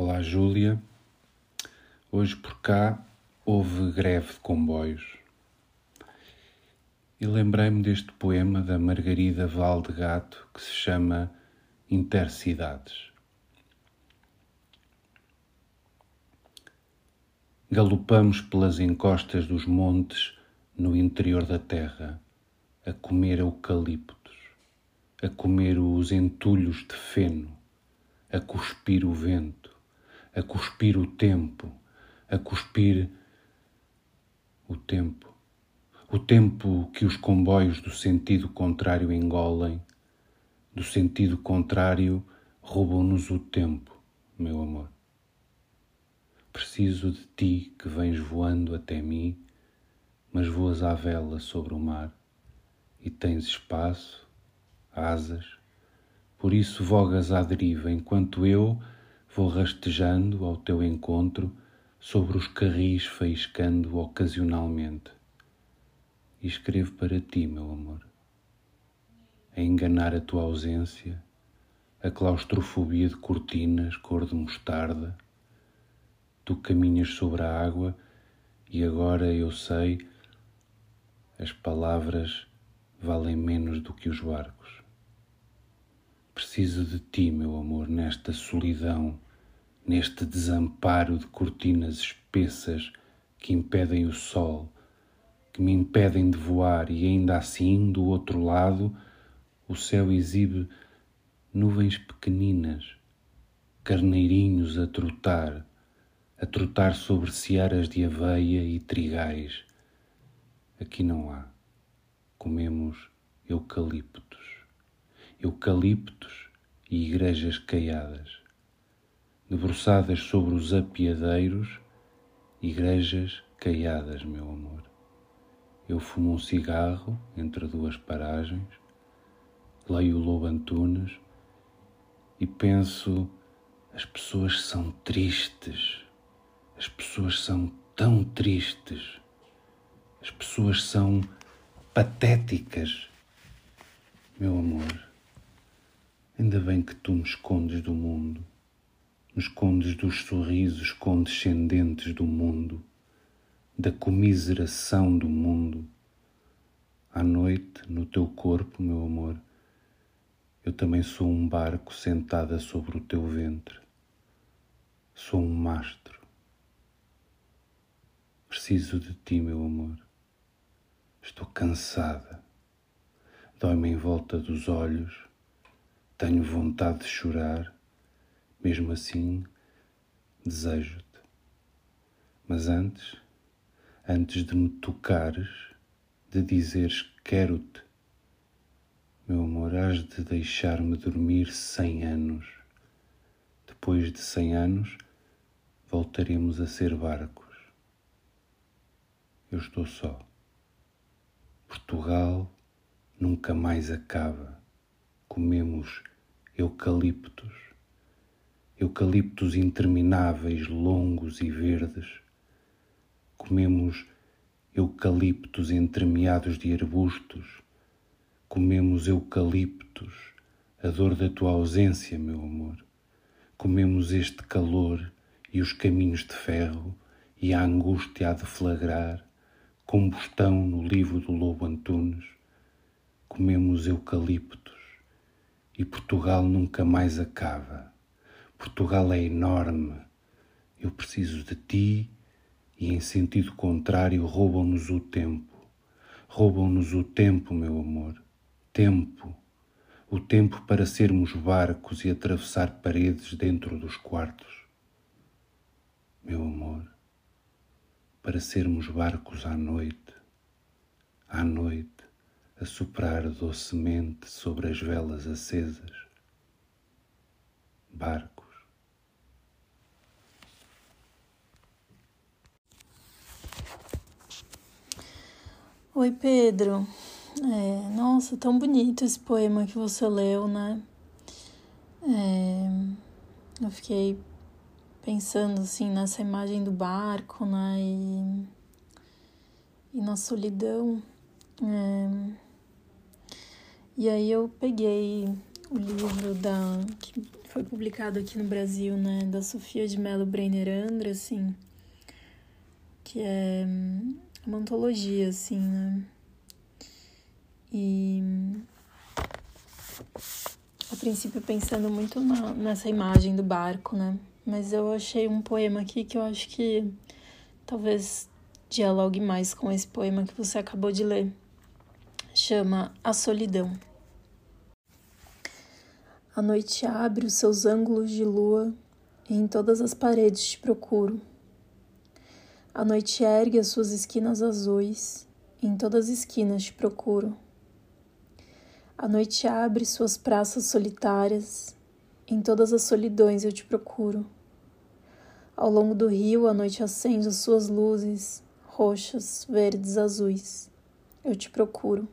Olá, Júlia. Hoje por cá houve greve de comboios. E lembrei-me deste poema da Margarida Valdegato que se chama Intercidades. Galopamos pelas encostas dos montes no interior da terra, a comer eucaliptos, a comer os entulhos de feno, a cuspir o vento, a cuspir o tempo, a cuspir o tempo. O tempo que os comboios do sentido contrário engolem, do sentido contrário roubam-nos o tempo, meu amor. Preciso de ti que vens voando até mim, mas voas à vela sobre o mar e tens espaço, asas, por isso vogas à deriva enquanto eu vou rastejando ao teu encontro sobre os carris faiscando ocasionalmente. E escrevo para ti, meu amor, a enganar a tua ausência, a claustrofobia de cortinas cor de mostarda Tu caminhas sobre a água e agora eu sei as palavras valem menos do que os barcos. Preciso de ti, meu amor, nesta solidão, neste desamparo de cortinas espessas que impedem o sol, que me impedem de voar e ainda assim, do outro lado, o céu exibe nuvens pequeninas, carneirinhos a trotar a trotar sobre searas de aveia e trigais. Aqui não há. Comemos eucaliptos. Eucaliptos e igrejas caiadas. Debruçadas sobre os apiadeiros, igrejas caiadas, meu amor. Eu fumo um cigarro entre duas paragens, leio o Lobo Antunes e penso: as pessoas são tristes as pessoas são tão tristes, as pessoas são patéticas. Meu amor, ainda bem que tu me escondes do mundo, me escondes dos sorrisos condescendentes do mundo, da comiseração do mundo. À noite, no teu corpo, meu amor, eu também sou um barco sentada sobre o teu ventre. Sou um mastro Preciso de ti, meu amor. Estou cansada. Dói-me em volta dos olhos. Tenho vontade de chorar. Mesmo assim, desejo-te. Mas antes, antes de me tocares, de dizeres quero-te, meu amor, has de deixar-me dormir cem anos. Depois de cem anos, voltaremos a ser barcos eu estou só. Portugal nunca mais acaba. Comemos eucaliptos, eucaliptos intermináveis, longos e verdes. Comemos eucaliptos entremeados de arbustos. Comemos eucaliptos, a dor da tua ausência, meu amor. Comemos este calor e os caminhos de ferro e a angústia a deflagrar combustão no livro do Lobo Antunes, comemos eucaliptos e Portugal nunca mais acaba. Portugal é enorme. Eu preciso de ti e, em sentido contrário, roubam-nos o tempo. Roubam-nos o tempo, meu amor. Tempo. O tempo para sermos barcos e atravessar paredes dentro dos quartos. Meu amor para sermos barcos à noite, à noite, a soprar docemente sobre as velas acesas. Barcos. Oi, Pedro. É, nossa, tão bonito esse poema que você leu, né? É, eu fiquei pensando assim nessa imagem do barco, né? E, e na solidão. É, e aí eu peguei o livro da que foi publicado aqui no Brasil, né, da Sofia de Mello Brenner Andra, assim, que é uma antologia, assim, né? E a princípio pensando muito na, nessa imagem do barco, né? Mas eu achei um poema aqui que eu acho que talvez dialogue mais com esse poema que você acabou de ler. Chama A Solidão. A noite abre os seus ângulos de lua e em todas as paredes te procuro. A noite ergue as suas esquinas azuis em todas as esquinas te procuro. A noite abre suas praças solitárias, em todas as solidões eu te procuro. Ao longo do rio a noite acende as suas luzes, roxas, verdes, azuis. Eu te procuro.